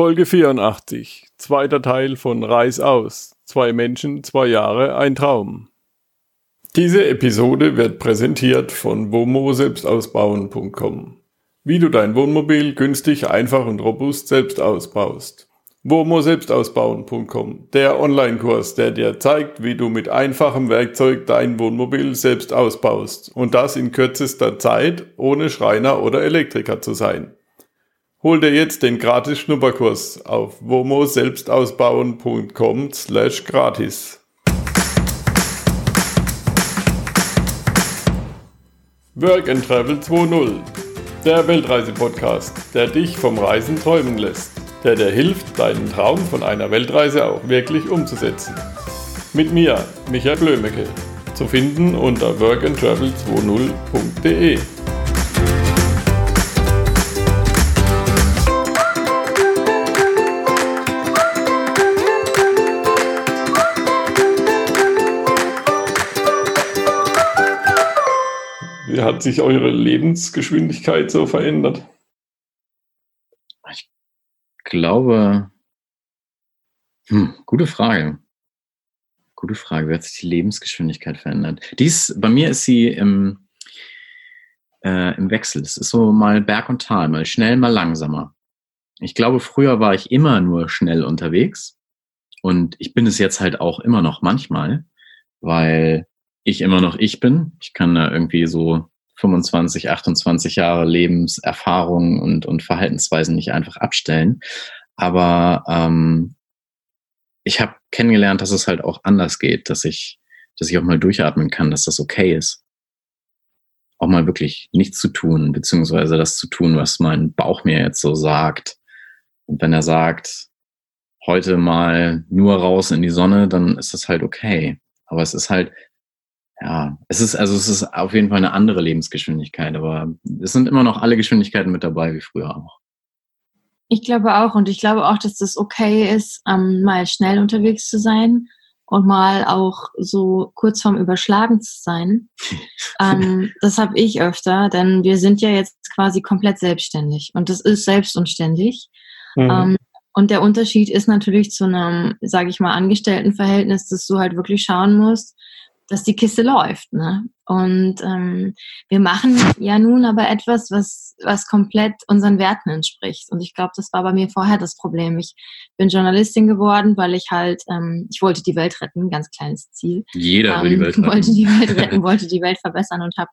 Folge 84, zweiter Teil von Reis aus. Zwei Menschen, zwei Jahre, ein Traum. Diese Episode wird präsentiert von womo-selbstausbauen.com. Wie du dein Wohnmobil günstig, einfach und robust selbst ausbaust. womo-selbstausbauen.com, der Online-Kurs, der dir zeigt, wie du mit einfachem Werkzeug dein Wohnmobil selbst ausbaust. Und das in kürzester Zeit, ohne Schreiner oder Elektriker zu sein. Hol dir jetzt den gratis Schnupperkurs auf womo-selbstausbauen.com slash gratis. Work and Travel 2.0 Der Weltreise-Podcast, der dich vom Reisen träumen lässt, der dir hilft, deinen Traum von einer Weltreise auch wirklich umzusetzen. Mit mir, Michael Blömecke, zu finden unter workandtravel20.de. sich eure Lebensgeschwindigkeit so verändert? Ich glaube, hm, gute Frage. Gute Frage. Wie hat sich die Lebensgeschwindigkeit verändert? Dies, bei mir ist sie im, äh, im Wechsel. Es ist so mal Berg und Tal, mal schnell, mal langsamer. Ich glaube, früher war ich immer nur schnell unterwegs. Und ich bin es jetzt halt auch immer noch manchmal, weil ich immer noch ich bin. Ich kann da irgendwie so 25, 28 Jahre Lebenserfahrung und, und Verhaltensweisen nicht einfach abstellen. Aber ähm, ich habe kennengelernt, dass es halt auch anders geht, dass ich, dass ich auch mal durchatmen kann, dass das okay ist. Auch mal wirklich nichts zu tun, beziehungsweise das zu tun, was mein Bauch mir jetzt so sagt. Und wenn er sagt, heute mal nur raus in die Sonne, dann ist das halt okay. Aber es ist halt, ja, es ist, also es ist auf jeden Fall eine andere Lebensgeschwindigkeit, aber es sind immer noch alle Geschwindigkeiten mit dabei, wie früher auch. Ich glaube auch und ich glaube auch, dass das okay ist, ähm, mal schnell unterwegs zu sein und mal auch so kurz vorm Überschlagen zu sein. ähm, das habe ich öfter, denn wir sind ja jetzt quasi komplett selbstständig und das ist selbstunständig. Mhm. Ähm, und der Unterschied ist natürlich zu einem, sage ich mal, Angestelltenverhältnis, dass du halt wirklich schauen musst, dass die Kiste läuft. Ne? Und ähm, wir machen ja nun aber etwas, was, was komplett unseren Werten entspricht. Und ich glaube, das war bei mir vorher das Problem. Ich bin Journalistin geworden, weil ich halt, ähm, ich wollte die Welt retten, ganz kleines Ziel. Jeder ähm, will die Welt retten. Wollte die Welt retten, wollte die Welt verbessern und habe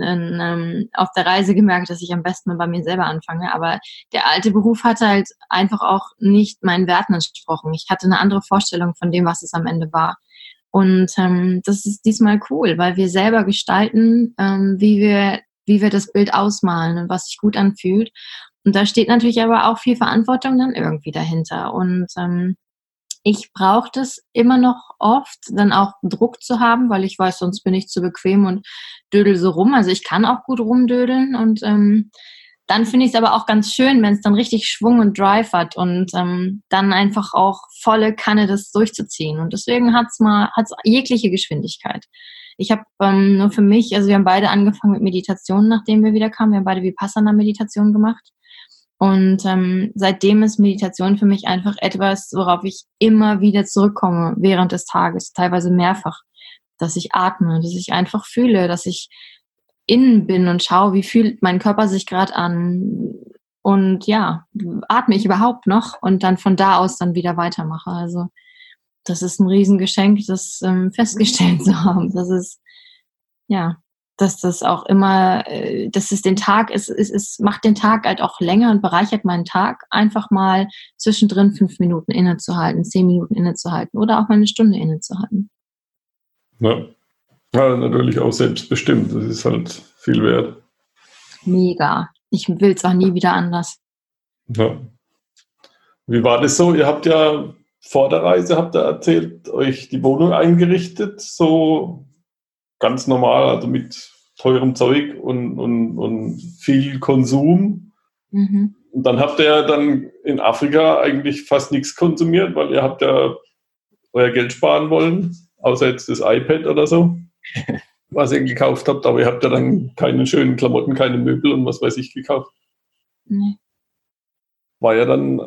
ähm, auf der Reise gemerkt, dass ich am besten mal bei mir selber anfange. Aber der alte Beruf hatte halt einfach auch nicht meinen Werten entsprochen. Ich hatte eine andere Vorstellung von dem, was es am Ende war. Und ähm, das ist diesmal cool, weil wir selber gestalten, ähm, wie wir wie wir das Bild ausmalen und was sich gut anfühlt. Und da steht natürlich aber auch viel Verantwortung dann irgendwie dahinter. Und ähm, ich brauche das immer noch oft, dann auch Druck zu haben, weil ich weiß, sonst bin ich zu bequem und dödel so rum. Also ich kann auch gut rumdödeln und ähm, dann finde ich es aber auch ganz schön, wenn es dann richtig Schwung und Drive hat und ähm, dann einfach auch volle Kanne das durchzuziehen. Und deswegen hat es mal hat's jegliche Geschwindigkeit. Ich habe ähm, nur für mich, also wir haben beide angefangen mit Meditation, nachdem wir wieder kamen. Wir haben beide Vipassana-Meditation gemacht. Und ähm, seitdem ist Meditation für mich einfach etwas, worauf ich immer wieder zurückkomme während des Tages, teilweise mehrfach, dass ich atme, dass ich einfach fühle, dass ich innen bin und schaue, wie fühlt mein Körper sich gerade an und ja, atme ich überhaupt noch und dann von da aus dann wieder weitermache. Also das ist ein Riesengeschenk, das ähm, festgestellt zu haben. Das ist ja, dass das auch immer, äh, dass es den Tag, es, es, es macht den Tag halt auch länger und bereichert meinen Tag, einfach mal zwischendrin fünf Minuten innezuhalten, zehn Minuten innezuhalten oder auch mal eine Stunde innezuhalten. Ja, ja, natürlich auch selbstbestimmt. Das ist halt viel wert. Mega. Ich will es auch nie wieder anders. Ja. Wie war das so? Ihr habt ja vor der Reise, habt ihr erzählt, euch die Wohnung eingerichtet, so ganz normal, also mit teurem Zeug und, und, und viel Konsum. Mhm. Und dann habt ihr dann in Afrika eigentlich fast nichts konsumiert, weil ihr habt ja euer Geld sparen wollen, außer jetzt das iPad oder so. Was ihr gekauft habt, aber ihr habt ja dann keine schönen Klamotten, keine Möbel und was weiß ich gekauft. Nee. War ja dann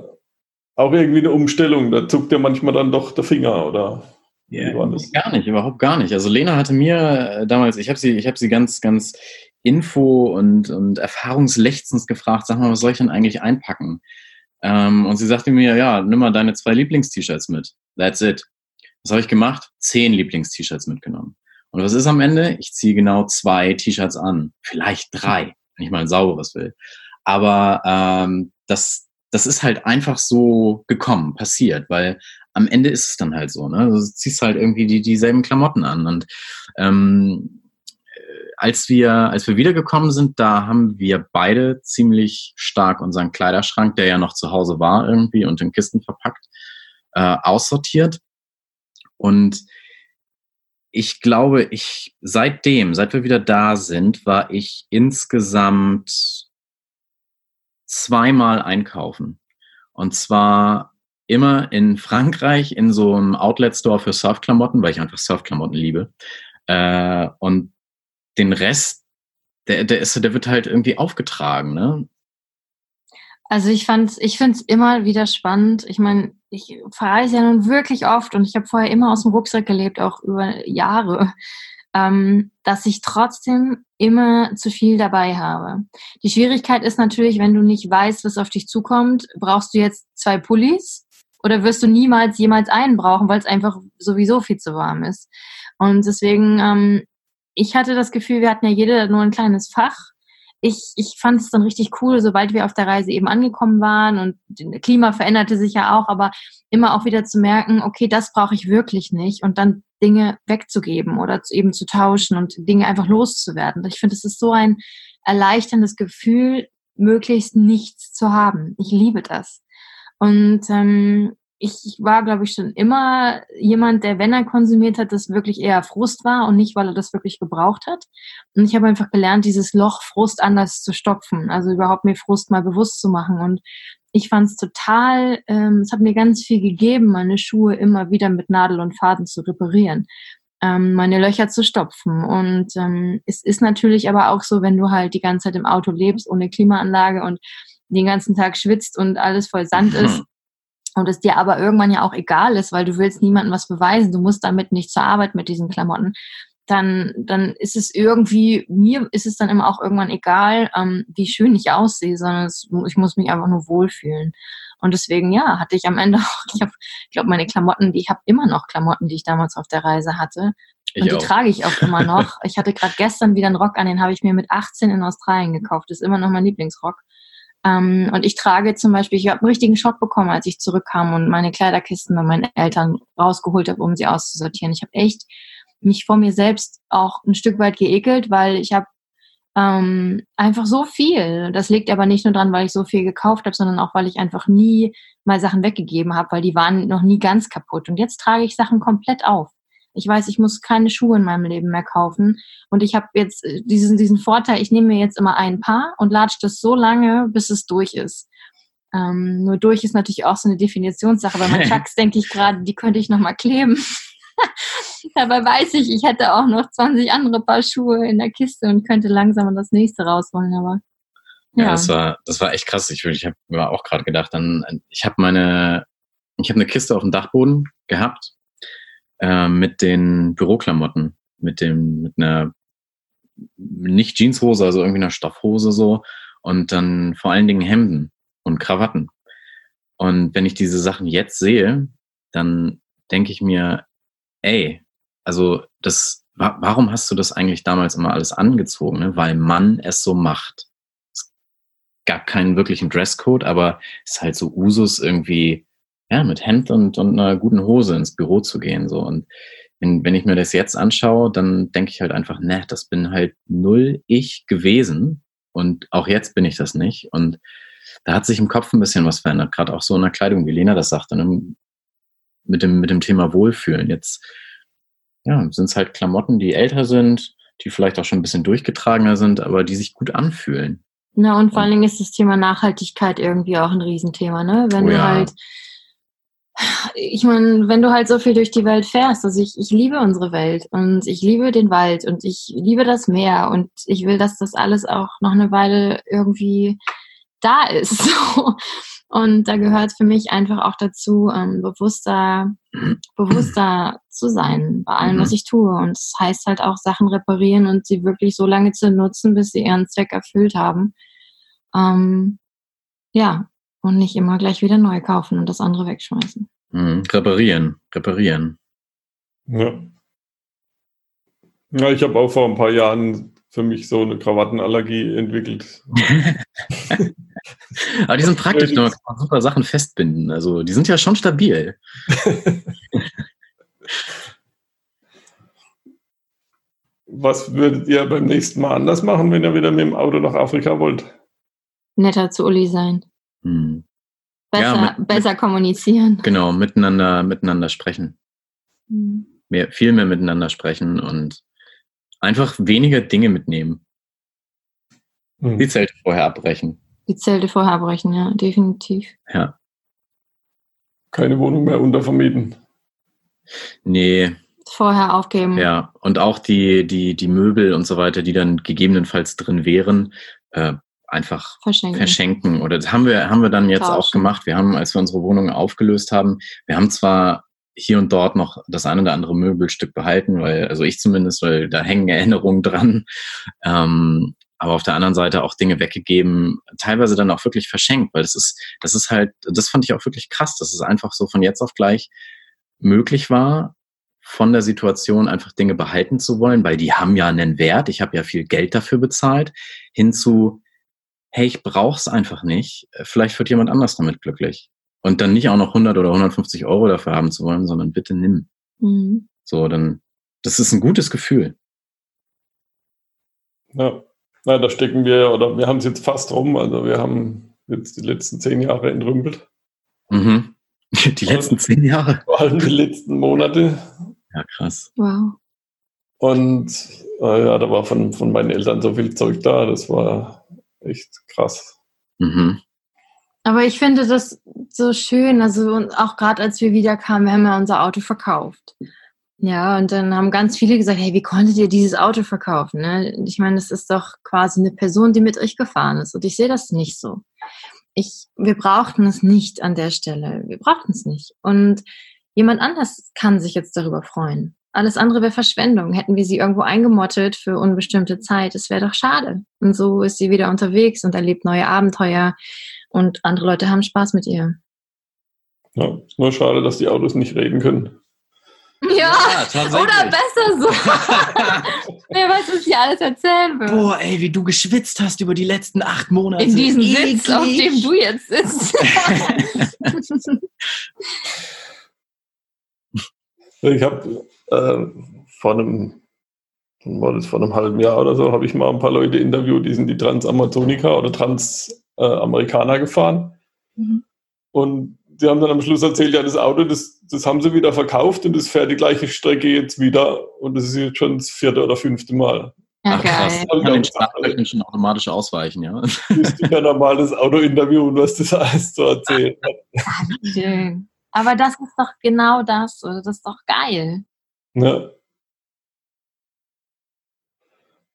auch irgendwie eine Umstellung. Da zuckt ja manchmal dann doch der Finger, oder? Ja, gar nicht, überhaupt gar nicht. Also Lena hatte mir äh, damals, ich habe sie, ich habe sie ganz, ganz info und, und erfahrungslechtens gefragt, sag mal, was soll ich denn eigentlich einpacken? Ähm, und sie sagte mir, ja, nimm mal deine zwei Lieblings-T-Shirts mit. That's it. Was habe ich gemacht? Zehn Lieblings-T-Shirts mitgenommen. Und was ist am Ende? Ich ziehe genau zwei T-Shirts an. Vielleicht drei, wenn ich mal ein sauberes will. Aber ähm, das, das ist halt einfach so gekommen, passiert, weil am Ende ist es dann halt so, ne? Du ziehst halt irgendwie die, dieselben Klamotten an. Und ähm, als wir, als wir wiedergekommen sind, da haben wir beide ziemlich stark unseren Kleiderschrank, der ja noch zu Hause war irgendwie und in Kisten verpackt, äh, aussortiert. Und ich glaube, ich seitdem, seit wir wieder da sind, war ich insgesamt zweimal einkaufen. Und zwar immer in Frankreich in so einem Outlet-Store für Surfklamotten, weil ich einfach Surfklamotten liebe. Äh, und den Rest, der, der, ist, der wird halt irgendwie aufgetragen, ne? Also ich fand's, ich finde es immer wieder spannend. Ich meine, ich verreise ja nun wirklich oft und ich habe vorher immer aus dem Rucksack gelebt, auch über Jahre, ähm, dass ich trotzdem immer zu viel dabei habe. Die Schwierigkeit ist natürlich, wenn du nicht weißt, was auf dich zukommt, brauchst du jetzt zwei Pullis oder wirst du niemals jemals einen brauchen, weil es einfach sowieso viel zu warm ist. Und deswegen ähm, ich hatte das Gefühl, wir hatten ja jeder nur ein kleines Fach. Ich, ich fand es dann richtig cool, sobald wir auf der Reise eben angekommen waren und das Klima veränderte sich ja auch, aber immer auch wieder zu merken, okay, das brauche ich wirklich nicht und dann Dinge wegzugeben oder eben zu tauschen und Dinge einfach loszuwerden. Ich finde, es ist so ein erleichterndes Gefühl, möglichst nichts zu haben. Ich liebe das. Und ähm, ich war, glaube ich, schon immer jemand, der, wenn er konsumiert hat, das wirklich eher Frust war und nicht, weil er das wirklich gebraucht hat. Und ich habe einfach gelernt, dieses Loch Frust anders zu stopfen, also überhaupt mir Frust mal bewusst zu machen. Und ich fand es total, ähm, es hat mir ganz viel gegeben, meine Schuhe immer wieder mit Nadel und Faden zu reparieren, ähm, meine Löcher zu stopfen. Und ähm, es ist natürlich aber auch so, wenn du halt die ganze Zeit im Auto lebst, ohne Klimaanlage und den ganzen Tag schwitzt und alles voll Sand ist, und es dir aber irgendwann ja auch egal ist, weil du willst niemandem was beweisen, du musst damit nicht zur Arbeit mit diesen Klamotten, dann, dann ist es irgendwie, mir ist es dann immer auch irgendwann egal, ähm, wie schön ich aussehe, sondern es, ich muss mich einfach nur wohlfühlen. Und deswegen, ja, hatte ich am Ende auch, ich ich glaube, meine Klamotten, die, ich habe immer noch Klamotten, die ich damals auf der Reise hatte. Ich und die auch. trage ich auch immer noch. Ich hatte gerade gestern wieder einen Rock an, den habe ich mir mit 18 in Australien gekauft. Das ist immer noch mein Lieblingsrock. Ähm, und ich trage zum Beispiel, ich habe einen richtigen Schock bekommen, als ich zurückkam und meine Kleiderkisten bei meinen Eltern rausgeholt habe, um sie auszusortieren. Ich habe echt mich vor mir selbst auch ein Stück weit geekelt, weil ich habe ähm, einfach so viel. Das liegt aber nicht nur dran, weil ich so viel gekauft habe, sondern auch, weil ich einfach nie mal Sachen weggegeben habe, weil die waren noch nie ganz kaputt. Und jetzt trage ich Sachen komplett auf. Ich weiß, ich muss keine Schuhe in meinem Leben mehr kaufen. Und ich habe jetzt äh, diesen, diesen Vorteil, ich nehme mir jetzt immer ein Paar und latsche das so lange, bis es durch ist. Ähm, nur durch ist natürlich auch so eine Definitionssache. Bei meinen Chucks denke ich gerade, die könnte ich nochmal kleben. Dabei weiß ich, ich hätte auch noch 20 andere Paar Schuhe in der Kiste und könnte langsam das nächste rausholen, aber. Ja, ja das war, das war echt krass. Ich, ich habe mir auch gerade gedacht, dann, ich habe meine, ich habe eine Kiste auf dem Dachboden gehabt äh, mit den Büroklamotten, mit dem, mit einer nicht Jeanshose, also irgendwie einer Stoffhose so und dann vor allen Dingen Hemden und Krawatten. Und wenn ich diese Sachen jetzt sehe, dann denke ich mir, ey, also das, warum hast du das eigentlich damals immer alles angezogen? Ne? Weil man es so macht. Es gab keinen wirklichen Dresscode, aber es ist halt so Usus irgendwie ja, mit Hemd und, und einer guten Hose ins Büro zu gehen. So. Und wenn, wenn ich mir das jetzt anschaue, dann denke ich halt einfach, ne, das bin halt null ich gewesen. Und auch jetzt bin ich das nicht. Und da hat sich im Kopf ein bisschen was verändert, gerade auch so in der Kleidung, wie Lena das sagte, ne? mit, dem, mit dem Thema Wohlfühlen. Jetzt ja, sind es halt Klamotten, die älter sind, die vielleicht auch schon ein bisschen durchgetragener sind, aber die sich gut anfühlen. Na, und vor allen Dingen ist das Thema Nachhaltigkeit irgendwie auch ein Riesenthema, ne? Wenn oh, du ja. halt ich meine, wenn du halt so viel durch die Welt fährst, also ich, ich liebe unsere Welt und ich liebe den Wald und ich liebe das Meer und ich will, dass das alles auch noch eine Weile irgendwie da ist. Und da gehört für mich einfach auch dazu, ähm, bewusster, bewusster zu sein bei allem, was mhm. ich tue. Und das heißt halt auch Sachen reparieren und sie wirklich so lange zu nutzen, bis sie ihren Zweck erfüllt haben. Ähm, ja, und nicht immer gleich wieder neu kaufen und das andere wegschmeißen. Mhm. Reparieren, reparieren. Ja. Ja, ich habe auch vor ein paar Jahren für mich so eine Krawattenallergie entwickelt. Aber die sind praktisch, man kann super Sachen festbinden. Also die sind ja schon stabil. Was würdet ihr beim nächsten Mal anders machen, wenn ihr wieder mit dem Auto nach Afrika wollt? Netter zu Uli sein. Hm. Besser, ja, mit, besser kommunizieren. Genau, miteinander, miteinander sprechen. Hm. Mehr, viel mehr miteinander sprechen und einfach weniger Dinge mitnehmen. Hm. Die Zelte vorher abbrechen. Die Zelte vorher abbrechen, ja, definitiv. Ja. Keine Wohnung mehr untervermieten. Nee. Vorher aufgeben. Ja, und auch die, die, die Möbel und so weiter, die dann gegebenenfalls drin wären, äh, einfach verschenken. verschenken. Oder das haben wir, haben wir dann jetzt Tauschen. auch gemacht. Wir haben, als wir unsere Wohnung aufgelöst haben, wir haben zwar hier und dort noch das ein oder andere Möbelstück behalten, weil, also ich zumindest, weil da hängen Erinnerungen dran. Ähm, aber auf der anderen Seite auch Dinge weggegeben, teilweise dann auch wirklich verschenkt, weil das ist, das ist halt, das fand ich auch wirklich krass, dass es einfach so von jetzt auf gleich möglich war, von der Situation einfach Dinge behalten zu wollen, weil die haben ja einen Wert, ich habe ja viel Geld dafür bezahlt, hinzu, hey, ich brauch's einfach nicht, vielleicht wird jemand anders damit glücklich. Und dann nicht auch noch 100 oder 150 Euro dafür haben zu wollen, sondern bitte nimm. Mhm. So, dann, das ist ein gutes Gefühl. Ja, na, da stecken wir, oder wir haben es jetzt fast rum, also wir haben jetzt die letzten zehn Jahre entrümpelt. Mhm. Die letzten zehn Jahre? Vor allem die letzten Monate. Ja, krass. Wow. Und äh, ja, da war von, von meinen Eltern so viel Zeug da, das war echt krass. Mhm. Aber ich finde das so schön, also auch gerade als wir wieder kamen, wir haben ja unser Auto verkauft. Ja, und dann haben ganz viele gesagt, hey, wie konntet ihr dieses Auto verkaufen? Ne? Ich meine, das ist doch quasi eine Person, die mit euch gefahren ist. Und ich sehe das nicht so. Ich, wir brauchten es nicht an der Stelle. Wir brauchten es nicht. Und jemand anders kann sich jetzt darüber freuen. Alles andere wäre Verschwendung. Hätten wir sie irgendwo eingemottet für unbestimmte Zeit, es wäre doch schade. Und so ist sie wieder unterwegs und erlebt neue Abenteuer und andere Leute haben Spaß mit ihr. Ja, ist nur schade, dass die Autos nicht reden können. Ja, ja oder besser so. Wer weiß, was ich alles erzählen will. Boah, ey, wie du geschwitzt hast über die letzten acht Monate. In diesem Eklig. Sitz, auf dem du jetzt sitzt. ich habe äh, vor einem war das vor einem halben Jahr oder so, habe ich mal ein paar Leute interviewt, die sind die Transamazonika oder Transamerikaner gefahren. Mhm. Und die haben dann am Schluss erzählt, ja, das Auto, das, das haben sie wieder verkauft und das fährt die gleiche Strecke jetzt wieder. Und das ist jetzt schon das vierte oder fünfte Mal. Ja, Ach, krass. Kann den schon automatisch ausweichen, ja. Müsste ich ja normal das Auto interviewen, was das alles zu erzählen hat. Aber das ist doch genau das, oder? Das ist doch geil. Ja.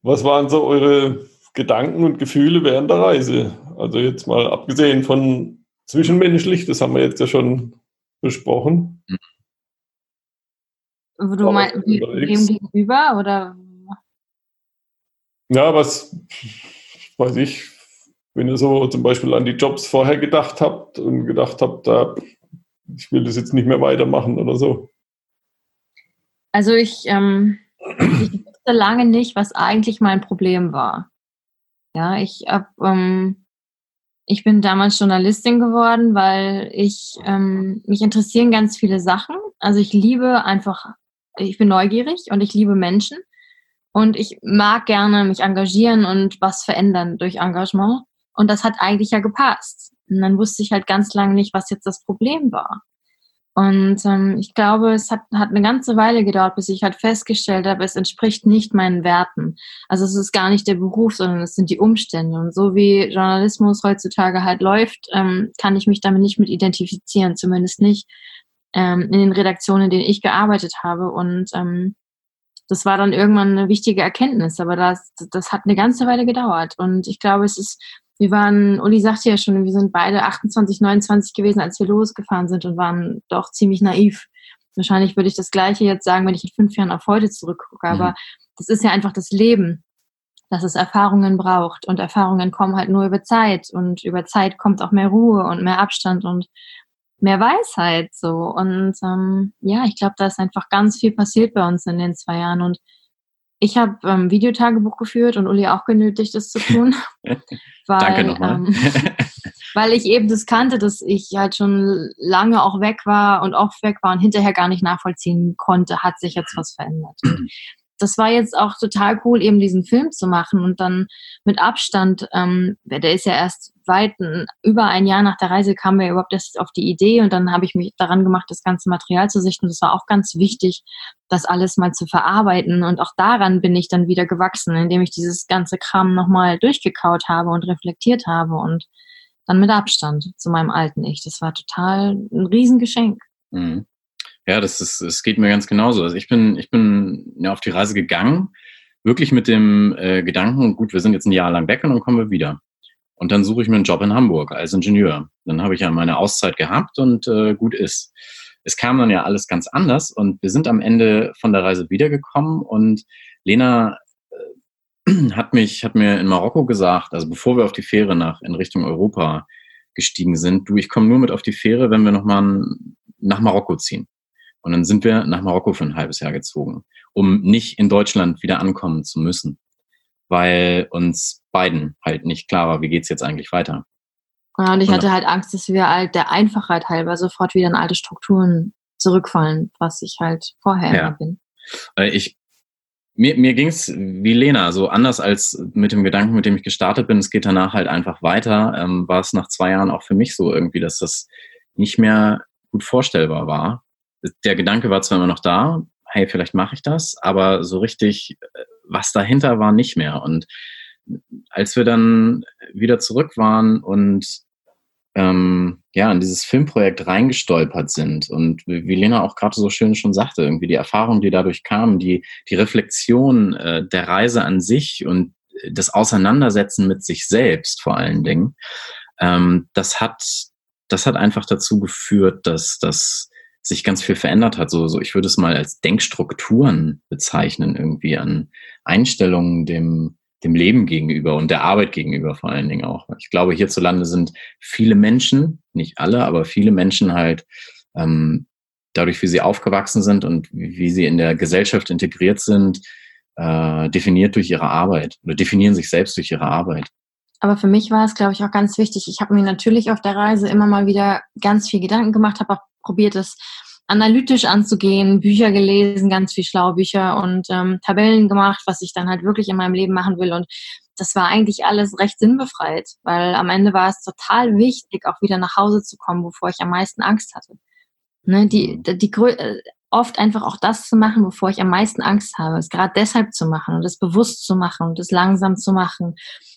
Was waren so eure Gedanken und Gefühle während der Reise? Also jetzt mal abgesehen von zwischenmenschlich, das haben wir jetzt ja schon besprochen. Du meinst, dem gegenüber oder? Ja, was weiß ich, wenn ihr so zum Beispiel an die Jobs vorher gedacht habt und gedacht habt, da, ich will das jetzt nicht mehr weitermachen oder so. Also ich, ähm, ich wusste lange nicht, was eigentlich mein Problem war. Ja, ich hab, ähm, ich bin damals Journalistin geworden, weil ich ähm, mich interessieren ganz viele Sachen. Also ich liebe einfach, ich bin neugierig und ich liebe Menschen und ich mag gerne mich engagieren und was verändern durch Engagement. Und das hat eigentlich ja gepasst. Und dann wusste ich halt ganz lange nicht, was jetzt das Problem war. Und ähm, ich glaube, es hat, hat eine ganze Weile gedauert, bis ich halt festgestellt habe, es entspricht nicht meinen Werten. Also es ist gar nicht der Beruf, sondern es sind die Umstände. Und so wie Journalismus heutzutage halt läuft, ähm, kann ich mich damit nicht mit identifizieren, zumindest nicht ähm, in den Redaktionen, in denen ich gearbeitet habe. Und ähm, das war dann irgendwann eine wichtige Erkenntnis, aber das, das hat eine ganze Weile gedauert. Und ich glaube, es ist wir waren, Uli sagte ja schon, wir sind beide 28, 29 gewesen, als wir losgefahren sind und waren doch ziemlich naiv. Wahrscheinlich würde ich das Gleiche jetzt sagen, wenn ich in fünf Jahren auf heute zurückgucke, aber mhm. das ist ja einfach das Leben, dass es Erfahrungen braucht und Erfahrungen kommen halt nur über Zeit und über Zeit kommt auch mehr Ruhe und mehr Abstand und mehr Weisheit so und ähm, ja, ich glaube, da ist einfach ganz viel passiert bei uns in den zwei Jahren und ich habe ähm, Videotagebuch geführt und Uli auch genötigt, das zu tun. weil, Danke nochmal. Ähm, weil ich eben das kannte, dass ich halt schon lange auch weg war und oft weg war und hinterher gar nicht nachvollziehen konnte, hat sich jetzt was verändert. Und das war jetzt auch total cool, eben diesen Film zu machen und dann mit Abstand, ähm, der ist ja erst weit, über ein Jahr nach der Reise kam mir überhaupt erst auf die Idee und dann habe ich mich daran gemacht, das ganze Material zu sichten. Das war auch ganz wichtig, das alles mal zu verarbeiten und auch daran bin ich dann wieder gewachsen, indem ich dieses ganze Kram nochmal durchgekaut habe und reflektiert habe und dann mit Abstand zu meinem alten Ich. Das war total ein Riesengeschenk. Mhm. Ja, das ist, es geht mir ganz genauso. Also ich bin, ich bin ja auf die Reise gegangen, wirklich mit dem äh, Gedanken, gut, wir sind jetzt ein Jahr lang weg und dann kommen wir wieder. Und dann suche ich mir einen Job in Hamburg als Ingenieur. Dann habe ich ja meine Auszeit gehabt und äh, gut ist. Es kam dann ja alles ganz anders und wir sind am Ende von der Reise wiedergekommen und Lena äh, hat mich, hat mir in Marokko gesagt, also bevor wir auf die Fähre nach in Richtung Europa gestiegen sind, du, ich komme nur mit auf die Fähre, wenn wir nochmal nach Marokko ziehen. Und dann sind wir nach Marokko für ein halbes Jahr gezogen, um nicht in Deutschland wieder ankommen zu müssen, weil uns beiden halt nicht klar war, wie geht's jetzt eigentlich weiter. Ja, und ich hatte halt Angst, dass wir halt der Einfachheit halber sofort wieder in alte Strukturen zurückfallen, was ich halt vorher ja. immer bin. Äh, ich, mir, mir ging es wie Lena, so anders als mit dem Gedanken, mit dem ich gestartet bin, es geht danach halt einfach weiter, ähm, war es nach zwei Jahren auch für mich so irgendwie, dass das nicht mehr gut vorstellbar war, der Gedanke war zwar immer noch da, hey, vielleicht mache ich das, aber so richtig, äh, was dahinter war, nicht mehr. Und als wir dann wieder zurück waren und ähm, ja, in dieses Filmprojekt reingestolpert sind und wie Lena auch gerade so schön schon sagte, irgendwie die Erfahrung, die dadurch kam, die, die Reflexion äh, der Reise an sich und das Auseinandersetzen mit sich selbst vor allen Dingen, ähm, das hat, das hat einfach dazu geführt, dass, dass sich ganz viel verändert hat. So, so ich würde es mal als Denkstrukturen bezeichnen, irgendwie an Einstellungen dem, dem Leben gegenüber und der Arbeit gegenüber vor allen Dingen auch. Ich glaube, hierzulande sind viele Menschen, nicht alle, aber viele Menschen halt ähm, dadurch, wie sie aufgewachsen sind und wie sie in der Gesellschaft integriert sind, äh, definiert durch ihre Arbeit oder definieren sich selbst durch ihre Arbeit. Aber für mich war es, glaube ich, auch ganz wichtig. Ich habe mir natürlich auf der Reise immer mal wieder ganz viel Gedanken gemacht, habe auch probiert, es analytisch anzugehen, Bücher gelesen, ganz viel schlaue Bücher und ähm, Tabellen gemacht, was ich dann halt wirklich in meinem Leben machen will. Und das war eigentlich alles recht sinnbefreit, weil am Ende war es total wichtig, auch wieder nach Hause zu kommen, wovor ich am meisten Angst hatte. Ne, die, die, die, äh, oft einfach auch das zu machen, wovor ich am meisten Angst habe, es gerade deshalb zu machen und es bewusst zu machen und es langsam zu machen,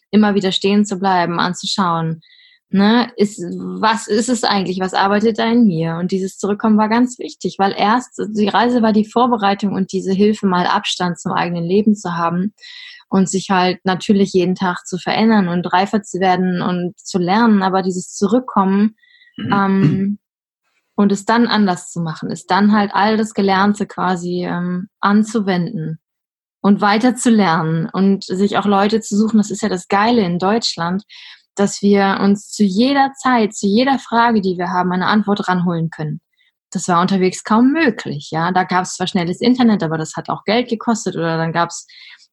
immer wieder stehen zu bleiben, anzuschauen ne, ist, was ist es eigentlich, was arbeitet da in mir? Und dieses Zurückkommen war ganz wichtig, weil erst die Reise war die Vorbereitung und diese Hilfe, mal Abstand zum eigenen Leben zu haben und sich halt natürlich jeden Tag zu verändern und reifer zu werden und zu lernen, aber dieses Zurückkommen mhm. ähm, und es dann anders zu machen, ist dann halt all das Gelernte quasi ähm, anzuwenden und weiter zu lernen und sich auch Leute zu suchen. Das ist ja das Geile in Deutschland dass wir uns zu jeder Zeit, zu jeder Frage, die wir haben, eine Antwort ranholen können. Das war unterwegs kaum möglich. Ja, da gab es zwar schnelles Internet, aber das hat auch Geld gekostet oder dann gab es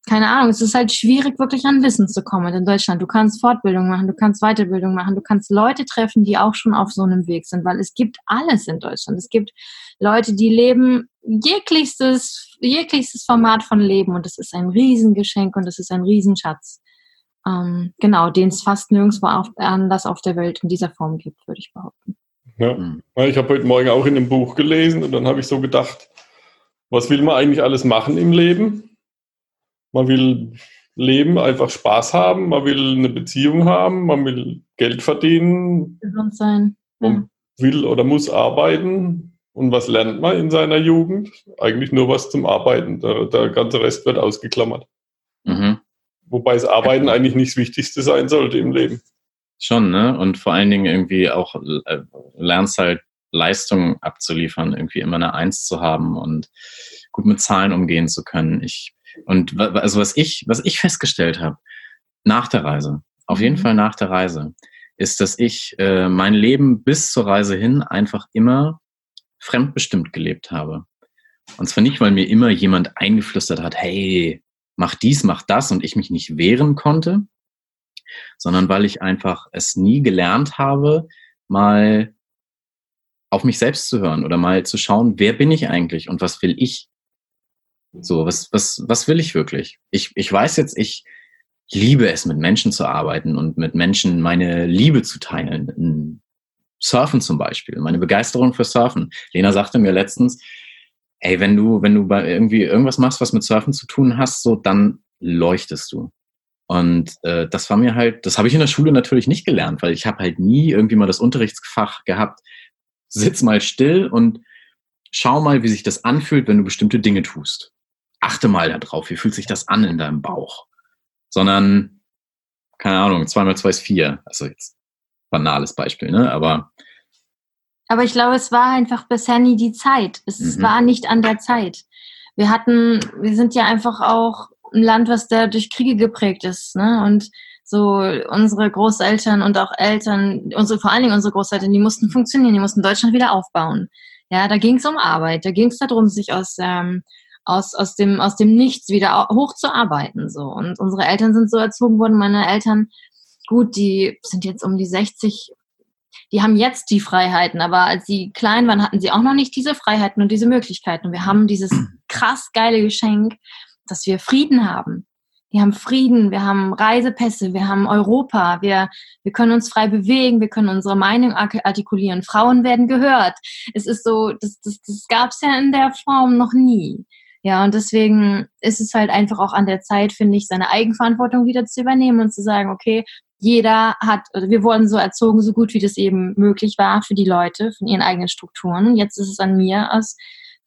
keine Ahnung. Es ist halt schwierig, wirklich an Wissen zu kommen in Deutschland. Du kannst Fortbildung machen, du kannst Weiterbildung machen, du kannst Leute treffen, die auch schon auf so einem Weg sind, weil es gibt alles in Deutschland. Es gibt Leute, die leben jeglichstes, jeglichstes Format von Leben und das ist ein Riesengeschenk und das ist ein Riesenschatz ähm, genau, den es fast nirgendwo auf, anders auf der Welt in dieser Form gibt, würde ich behaupten. Ja. Hm. Ich habe heute Morgen auch in einem Buch gelesen und dann habe ich so gedacht, was will man eigentlich alles machen im Leben? Man will leben, einfach Spaß haben, man will eine Beziehung haben, man will Geld verdienen. Gesund sein. Man will oder muss arbeiten. Und was lernt man in seiner Jugend? Eigentlich nur was zum Arbeiten. Der, der ganze Rest wird ausgeklammert. Mhm. Wobei das Arbeiten eigentlich nicht das Wichtigste sein sollte im Leben. Schon, ne? Und vor allen Dingen irgendwie auch äh, lernst halt Leistungen abzuliefern, irgendwie immer eine Eins zu haben und gut mit Zahlen umgehen zu können. Ich, und also was ich, was ich festgestellt habe, nach der Reise, auf jeden mhm. Fall nach der Reise, ist, dass ich äh, mein Leben bis zur Reise hin einfach immer fremdbestimmt gelebt habe. Und zwar nicht, weil mir immer jemand eingeflüstert hat, hey, mach dies, mach das und ich mich nicht wehren konnte, sondern weil ich einfach es nie gelernt habe, mal auf mich selbst zu hören oder mal zu schauen, wer bin ich eigentlich und was will ich? So, was, was, was will ich wirklich? Ich, ich weiß jetzt, ich liebe es, mit Menschen zu arbeiten und mit Menschen meine Liebe zu teilen. Surfen zum Beispiel, meine Begeisterung für Surfen. Lena sagte mir letztens, ey, wenn du, wenn du bei irgendwie irgendwas machst, was mit Surfen zu tun hast, so, dann leuchtest du. Und äh, das war mir halt, das habe ich in der Schule natürlich nicht gelernt, weil ich habe halt nie irgendwie mal das Unterrichtsfach gehabt. Sitz mal still und schau mal, wie sich das anfühlt, wenn du bestimmte Dinge tust. Achte mal darauf, wie fühlt sich das an in deinem Bauch. Sondern, keine Ahnung, zwei mal zwei ist vier. Also jetzt banales Beispiel, ne? Aber aber ich glaube, es war einfach bisher nie die Zeit. Es mhm. war nicht an der Zeit. Wir hatten, wir sind ja einfach auch ein Land, was da durch Kriege geprägt ist. Ne? Und so unsere Großeltern und auch Eltern, unsere, vor allen Dingen unsere Großeltern, die mussten funktionieren, die mussten Deutschland wieder aufbauen. Ja, da ging es um Arbeit, da ging es darum, sich aus, ähm, aus, aus, dem, aus dem Nichts wieder hochzuarbeiten. So. Und unsere Eltern sind so erzogen worden, meine Eltern, gut, die sind jetzt um die 60, die haben jetzt die Freiheiten, aber als sie klein waren, hatten sie auch noch nicht diese Freiheiten und diese Möglichkeiten. Und wir haben dieses krass geile Geschenk, dass wir Frieden haben. Wir haben Frieden, wir haben Reisepässe, wir haben Europa, wir, wir können uns frei bewegen, wir können unsere Meinung artikulieren. Frauen werden gehört. Es ist so, das, das, das gab es ja in der Form noch nie. Ja, und deswegen ist es halt einfach auch an der Zeit, finde ich, seine Eigenverantwortung wieder zu übernehmen und zu sagen, okay, jeder hat, also wir wurden so erzogen, so gut wie das eben möglich war für die Leute, von ihren eigenen Strukturen. Jetzt ist es an mir, aus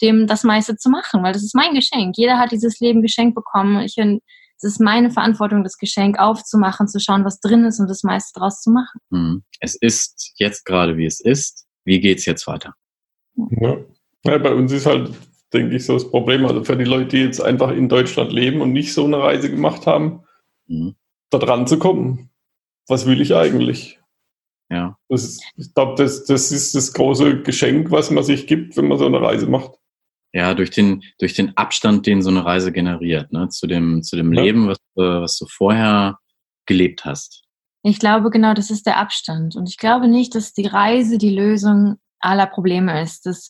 dem das meiste zu machen, weil das ist mein Geschenk. Jeder hat dieses Leben geschenkt bekommen. Ich finde, es ist meine Verantwortung, das Geschenk aufzumachen, zu schauen, was drin ist und das meiste draus zu machen. Hm. Es ist jetzt gerade, wie es ist. Wie geht es jetzt weiter? Ja. ja, bei uns ist halt, denke ich, so das Problem, also für die Leute, die jetzt einfach in Deutschland leben und nicht so eine Reise gemacht haben, mhm. da dran zu kommen was will ich eigentlich? Ja. Das, ich glaube, das, das ist das große Geschenk, was man sich gibt, wenn man so eine Reise macht. Ja, durch den, durch den Abstand, den so eine Reise generiert, ne? zu dem, zu dem ja. Leben, was, was du vorher gelebt hast. Ich glaube, genau, das ist der Abstand. Und ich glaube nicht, dass die Reise die Lösung aller Probleme ist. Das,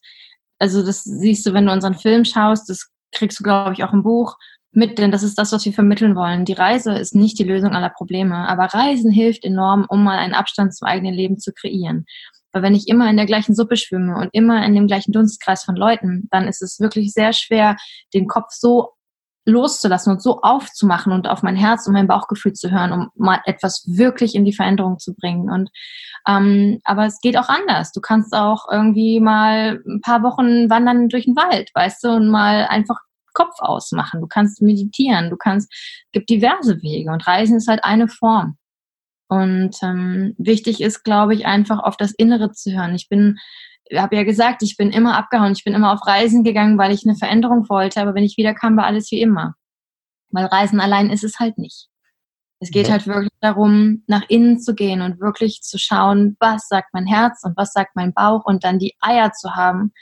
also das siehst du, wenn du unseren Film schaust, das kriegst du, glaube ich, auch im Buch mit, denn das ist das, was wir vermitteln wollen. Die Reise ist nicht die Lösung aller Probleme, aber Reisen hilft enorm, um mal einen Abstand zum eigenen Leben zu kreieren. Weil wenn ich immer in der gleichen Suppe schwimme und immer in dem gleichen Dunstkreis von Leuten, dann ist es wirklich sehr schwer, den Kopf so loszulassen und so aufzumachen und auf mein Herz und mein Bauchgefühl zu hören, um mal etwas wirklich in die Veränderung zu bringen. Und ähm, aber es geht auch anders. Du kannst auch irgendwie mal ein paar Wochen wandern durch den Wald, weißt du, und mal einfach Kopf ausmachen, du kannst meditieren, du kannst, es gibt diverse Wege und Reisen ist halt eine Form. Und ähm, wichtig ist, glaube ich, einfach auf das Innere zu hören. Ich bin, habe ja gesagt, ich bin immer abgehauen, ich bin immer auf Reisen gegangen, weil ich eine Veränderung wollte, aber wenn ich wiederkam, war alles wie immer. Weil Reisen allein ist es halt nicht. Es geht halt wirklich darum, nach innen zu gehen und wirklich zu schauen, was sagt mein Herz und was sagt mein Bauch und dann die Eier zu haben,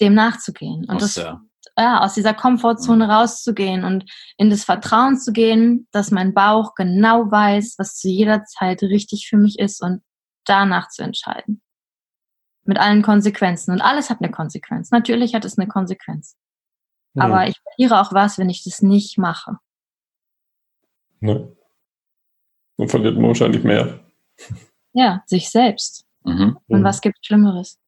dem nachzugehen. Und das, ja ja, aus dieser Komfortzone mhm. rauszugehen und in das Vertrauen zu gehen, dass mein Bauch genau weiß, was zu jeder Zeit richtig für mich ist und danach zu entscheiden. Mit allen Konsequenzen. Und alles hat eine Konsequenz. Natürlich hat es eine Konsequenz. Ja. Aber ich verliere auch was, wenn ich das nicht mache. Ne. Dann verliert man wahrscheinlich mehr. Ja, sich selbst. Mhm. Und was gibt Schlimmeres?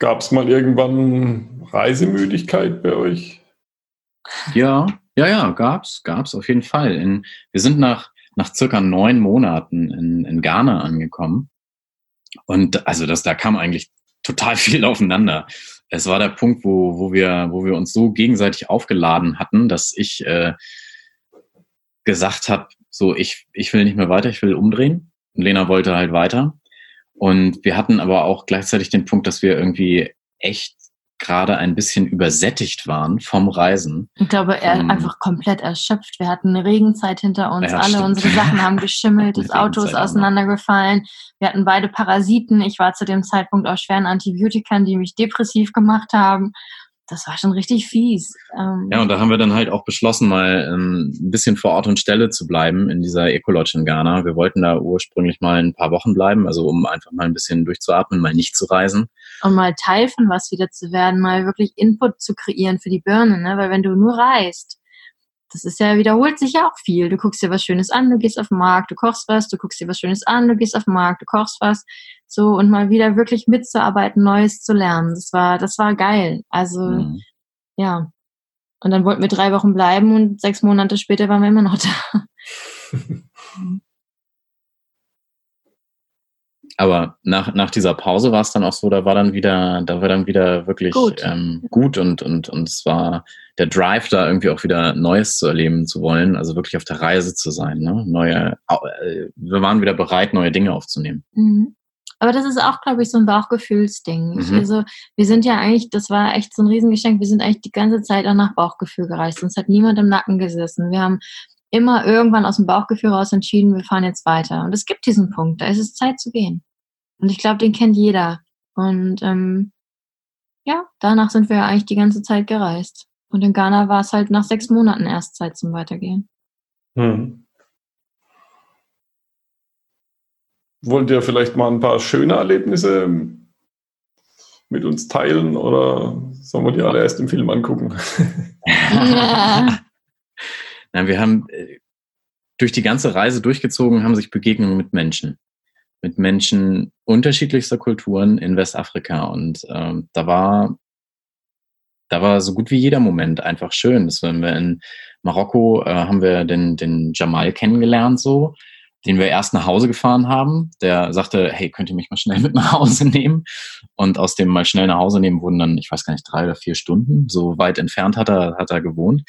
Gab es mal irgendwann Reisemüdigkeit bei euch? Ja, ja, ja, gab's, gab's auf jeden Fall. In, wir sind nach, nach circa neun Monaten in, in Ghana angekommen. Und also das, da kam eigentlich total viel aufeinander. Es war der Punkt, wo, wo, wir, wo wir uns so gegenseitig aufgeladen hatten, dass ich äh, gesagt habe, So, ich, ich will nicht mehr weiter, ich will umdrehen. Und Lena wollte halt weiter. Und wir hatten aber auch gleichzeitig den Punkt, dass wir irgendwie echt gerade ein bisschen übersättigt waren vom Reisen. Ich glaube, er vom, einfach komplett erschöpft. Wir hatten eine Regenzeit hinter uns, Ja, alle stimmt. unsere Sachen haben geschimmelt, das Auto ist auseinandergefallen. Wir hatten beide Parasiten. Ich war zu dem Zeitpunkt auf schweren Antibiotikern, die mich depressiv gemacht haben. Das war schon richtig fies. Ähm, Ja, und da haben wir dann halt auch beschlossen, mal ähm, ein bisschen vor Ort und Stelle zu bleiben in dieser Ecolodge in Ghana. Wir wollten da ursprünglich mal ein paar Wochen bleiben, also um einfach mal ein bisschen durchzuatmen, mal nicht zu reisen. und mal Teil von was wieder zu werden, mal wirklich Input zu kreieren für die Birne, ne? Weil wenn du nur reist, das ist ja, wiederholt sich ja auch viel. Du guckst dir was Schönes an, du gehst auf den Markt, du kochst was, du guckst dir was Schönes an, du gehst auf den Markt, du kochst was. So, und mal wieder wirklich mitzuarbeiten, Neues zu lernen. Das war, das war geil. Also, Mhm. ja. Und dann wollten wir drei Wochen bleiben und sechs Monate später waren wir immer noch da. Aber nach, nach dieser Pause war es dann auch so, da war dann wieder, da war dann wieder wirklich Gut. Ähm, gut und, und, und es war der Drive, da irgendwie auch wieder Neues zu erleben zu wollen, also wirklich auf der Reise zu sein. Ne? Neue, äh, wir waren wieder bereit, neue Dinge aufzunehmen. Mhm. Aber das ist auch, glaube ich, so ein Bauchgefühlsding. Mhm. also, wir sind ja eigentlich, das war echt so ein Riesengeschenk, wir sind eigentlich die ganze Zeit auch nach Bauchgefühl gereist. Uns hat niemand im Nacken gesessen. Wir haben immer irgendwann aus dem Bauchgefühl raus entschieden, wir fahren jetzt weiter. Und es gibt diesen Punkt, da ist es Zeit zu gehen. Und ich glaube, den kennt jeder. Und ähm, ja, danach sind wir ja eigentlich die ganze Zeit gereist. Und in Ghana war es halt nach sechs Monaten erst Zeit zum Weitergehen. Hm. Wollt ihr vielleicht mal ein paar schöne Erlebnisse mit uns teilen oder sollen wir die alle erst im Film angucken? Nein, wir haben äh, durch die ganze Reise durchgezogen, haben sich Begegnungen mit Menschen. Mit Menschen unterschiedlichster Kulturen in Westafrika. Und ähm, da war, da war so gut wie jeder Moment einfach schön. Das wenn wir in Marokko äh, haben wir den, den Jamal kennengelernt, so, den wir erst nach Hause gefahren haben. Der sagte, hey, könnt ihr mich mal schnell mit nach Hause nehmen? Und aus dem mal schnell nach Hause nehmen wurden dann, ich weiß gar nicht, drei oder vier Stunden. So weit entfernt hat er, hat er gewohnt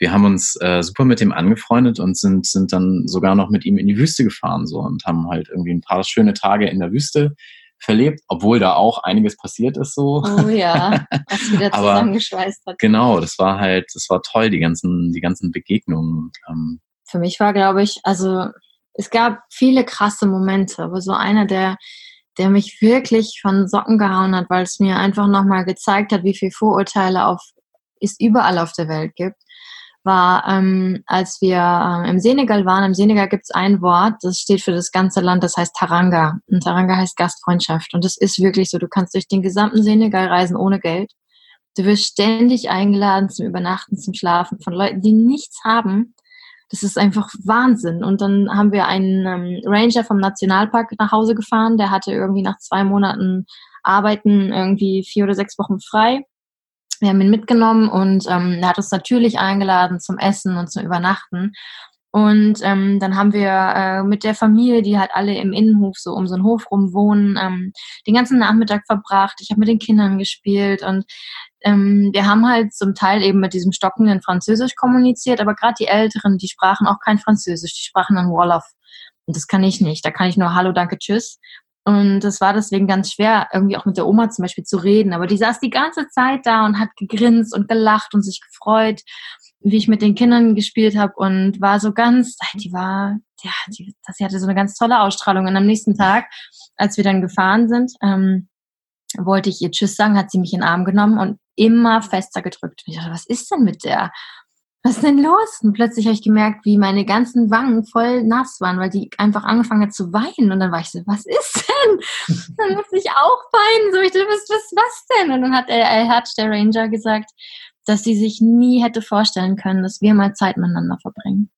wir haben uns äh, super mit ihm angefreundet und sind, sind dann sogar noch mit ihm in die Wüste gefahren so und haben halt irgendwie ein paar schöne Tage in der Wüste verlebt, obwohl da auch einiges passiert ist so. Oh ja, was wieder zusammengeschweißt hat. Genau, das war halt, das war toll, die ganzen, die ganzen Begegnungen. Ähm, Für mich war, glaube ich, also es gab viele krasse Momente, aber so einer, der, der mich wirklich von Socken gehauen hat, weil es mir einfach nochmal gezeigt hat, wie viel Vorurteile auf, es überall auf der Welt gibt, war, ähm, als wir ähm, im Senegal waren. Im Senegal gibt es ein Wort, das steht für das ganze Land, das heißt Taranga. Und Taranga heißt Gastfreundschaft. Und das ist wirklich so, du kannst durch den gesamten Senegal reisen ohne Geld. Du wirst ständig eingeladen zum Übernachten, zum Schlafen von Leuten, die nichts haben. Das ist einfach Wahnsinn. Und dann haben wir einen ähm, Ranger vom Nationalpark nach Hause gefahren. Der hatte irgendwie nach zwei Monaten Arbeiten irgendwie vier oder sechs Wochen frei. Wir haben ihn mitgenommen und ähm, er hat uns natürlich eingeladen zum Essen und zum Übernachten. Und ähm, dann haben wir äh, mit der Familie, die halt alle im Innenhof so um so einen Hof rum wohnen, ähm, den ganzen Nachmittag verbracht. Ich habe mit den Kindern gespielt und ähm, wir haben halt zum Teil eben mit diesem stockenden Französisch kommuniziert, aber gerade die Älteren, die sprachen auch kein Französisch, die sprachen dann Wolof. Und das kann ich nicht. Da kann ich nur Hallo, danke, tschüss. Und das war deswegen ganz schwer, irgendwie auch mit der Oma zum Beispiel zu reden. Aber die saß die ganze Zeit da und hat gegrinst und gelacht und sich gefreut, wie ich mit den Kindern gespielt habe und war so ganz, die war, ja, die, sie hatte so eine ganz tolle Ausstrahlung. Und am nächsten Tag, als wir dann gefahren sind, ähm, wollte ich ihr Tschüss sagen, hat sie mich in den Arm genommen und immer fester gedrückt. Und ich dachte, was ist denn mit der? Was ist denn los? Und plötzlich habe ich gemerkt, wie meine ganzen Wangen voll nass waren, weil die einfach angefangen hat zu weinen. Und dann war ich so, was ist denn? dann musste ich auch weinen. So, ich dachte, was, was, was denn? Und dann hat er, er hat der Ranger gesagt, dass sie sich nie hätte vorstellen können, dass wir mal Zeit miteinander verbringen.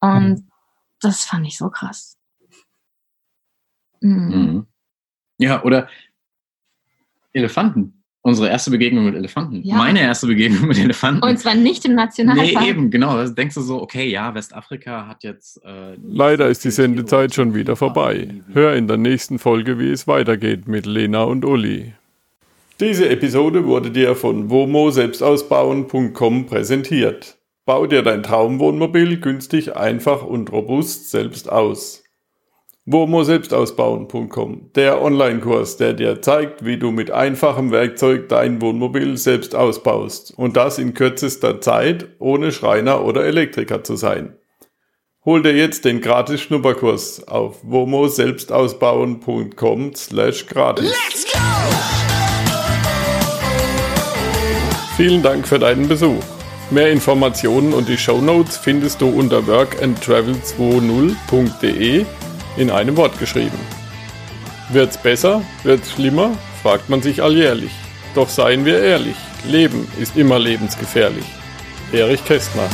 Und Mhm. das fand ich so krass. Mhm. mhm. Ja, oder Elefanten. Unsere erste Begegnung mit Elefanten. Ja. Meine erste Begegnung mit Elefanten. Und zwar nicht im Nationalpark. nee, eben, genau. Da denkst du so, okay, ja, Westafrika hat jetzt. Äh, Leider ist die Sendezeit schon wieder vorbei. Hör in der nächsten Folge, wie es weitergeht mit Lena und Uli. Diese Episode wurde dir von womo selbstausbauen.com präsentiert. Bau dir dein Traumwohnmobil günstig, einfach und robust selbst aus. WOMO-Selbstausbauen.com, der Online-Kurs, der dir zeigt, wie du mit einfachem Werkzeug dein Wohnmobil selbst ausbaust und das in kürzester Zeit, ohne Schreiner oder Elektriker zu sein. Hol dir jetzt den gratis Schnupperkurs auf womo-selbstausbauen.com slash gratis. Vielen Dank für deinen Besuch. Mehr Informationen und die Show Notes findest du unter workandtravel20.de in einem Wort geschrieben. Wird's besser? Wird's schlimmer? fragt man sich alljährlich. Doch seien wir ehrlich, Leben ist immer lebensgefährlich. Erich Kästner